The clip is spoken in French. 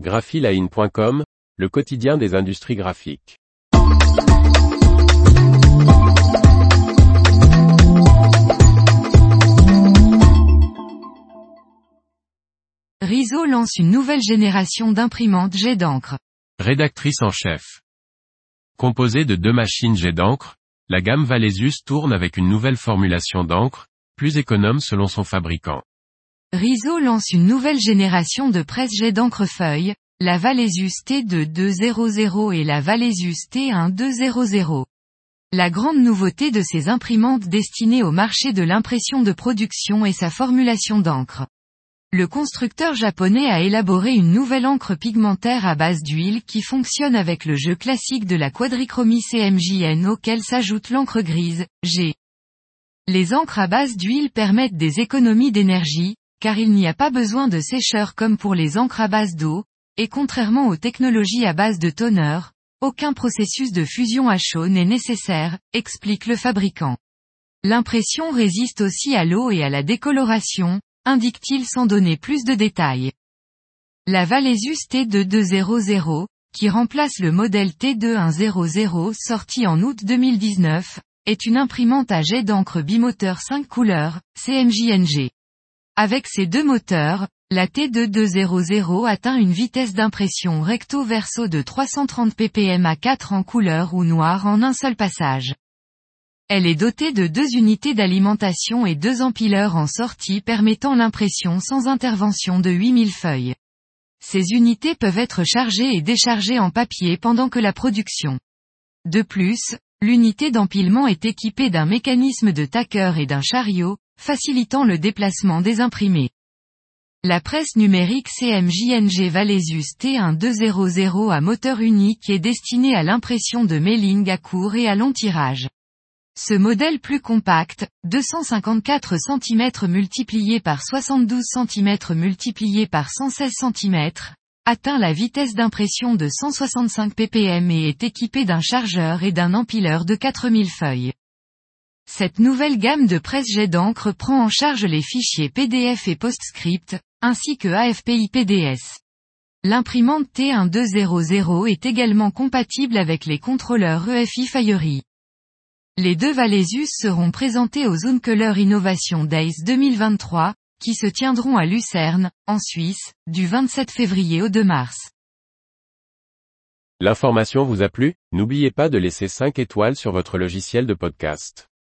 graphiline.com, le quotidien des industries graphiques. Riso lance une nouvelle génération d'imprimantes jet d'encre. Rédactrice en chef. Composée de deux machines jet d'encre, la gamme Valesus tourne avec une nouvelle formulation d'encre, plus économe selon son fabricant. Riso lance une nouvelle génération de presse jet d'encre feuille, la Valesus T2200 et la Valesus T1200. La grande nouveauté de ces imprimantes destinées au marché de l'impression de production est sa formulation d'encre. Le constructeur japonais a élaboré une nouvelle encre pigmentaire à base d'huile qui fonctionne avec le jeu classique de la quadrichromie CMJN auquel s'ajoute l'encre grise, G. Les encres à base d'huile permettent des économies d'énergie, car il n'y a pas besoin de sécheur comme pour les encres à base d'eau, et contrairement aux technologies à base de toner, aucun processus de fusion à chaud n'est nécessaire, explique le fabricant. L'impression résiste aussi à l'eau et à la décoloration, indique-t-il sans donner plus de détails. La Valesus T2200, qui remplace le modèle T2100 sorti en août 2019, est une imprimante à jet d'encre bimoteur 5 couleurs, CMJNG. Avec ces deux moteurs, la T2200 atteint une vitesse d'impression recto-verso de 330 ppm à 4 en couleur ou noir en un seul passage. Elle est dotée de deux unités d'alimentation et deux empileurs en sortie permettant l'impression sans intervention de 8000 feuilles. Ces unités peuvent être chargées et déchargées en papier pendant que la production. De plus, l'unité d'empilement est équipée d'un mécanisme de tacker et d'un chariot, facilitant le déplacement des imprimés. La presse numérique CMJNG Valesus T1200 à moteur unique est destinée à l'impression de mailing à court et à long tirage. Ce modèle plus compact, 254 cm multiplié par 72 cm multiplié par 116 cm, atteint la vitesse d'impression de 165 ppm et est équipé d'un chargeur et d'un empileur de 4000 feuilles. Cette nouvelle gamme de presse jet d'encre prend en charge les fichiers PDF et PostScript, ainsi que AFPI PDS. L'imprimante T1200 est également compatible avec les contrôleurs EFI Fiery. Les deux Valesus seront présentés aux Unkeler Innovation Days 2023, qui se tiendront à Lucerne, en Suisse, du 27 février au 2 mars. L'information vous a plu? N'oubliez pas de laisser 5 étoiles sur votre logiciel de podcast.